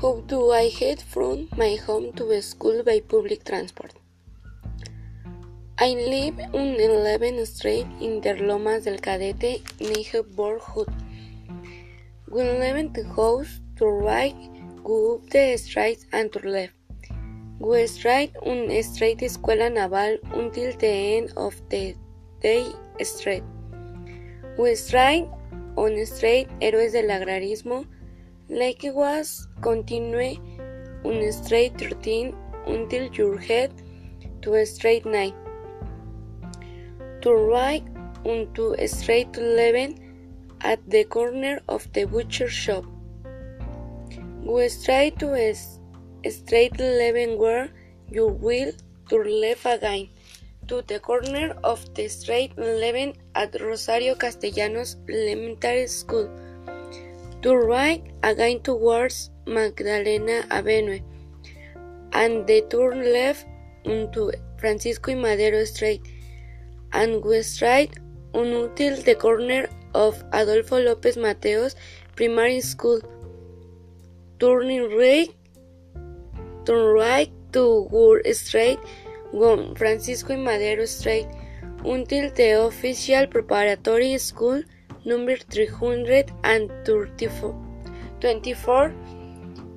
How do I get from my home to school by public transport? I live on 11th Street in the Lomas del Cadete, neighborhood. When leaving the house to right, go up the street and to left. Go straight on Street Escuela Naval until the end of the day street. Go straight on Street Héroes del Agrarismo. Likewise, continue on straight 13 until you head to straight 9 to right onto Street 11 at the corner of the butcher shop. Go straight to straight 11 where you will turn left again to the corner of the Street 11 at Rosario Castellanos Elementary School. To right again towards Magdalena Avenue. And the turn left onto Francisco y Madero Street. And go straight until the corner of Adolfo López Mateos Primary School. Turning right, turn right to Wood Street, Francisco y Madero Street. Until the official preparatory school number 324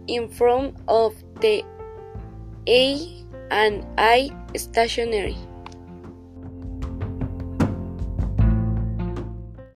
in front of the A and I stationery.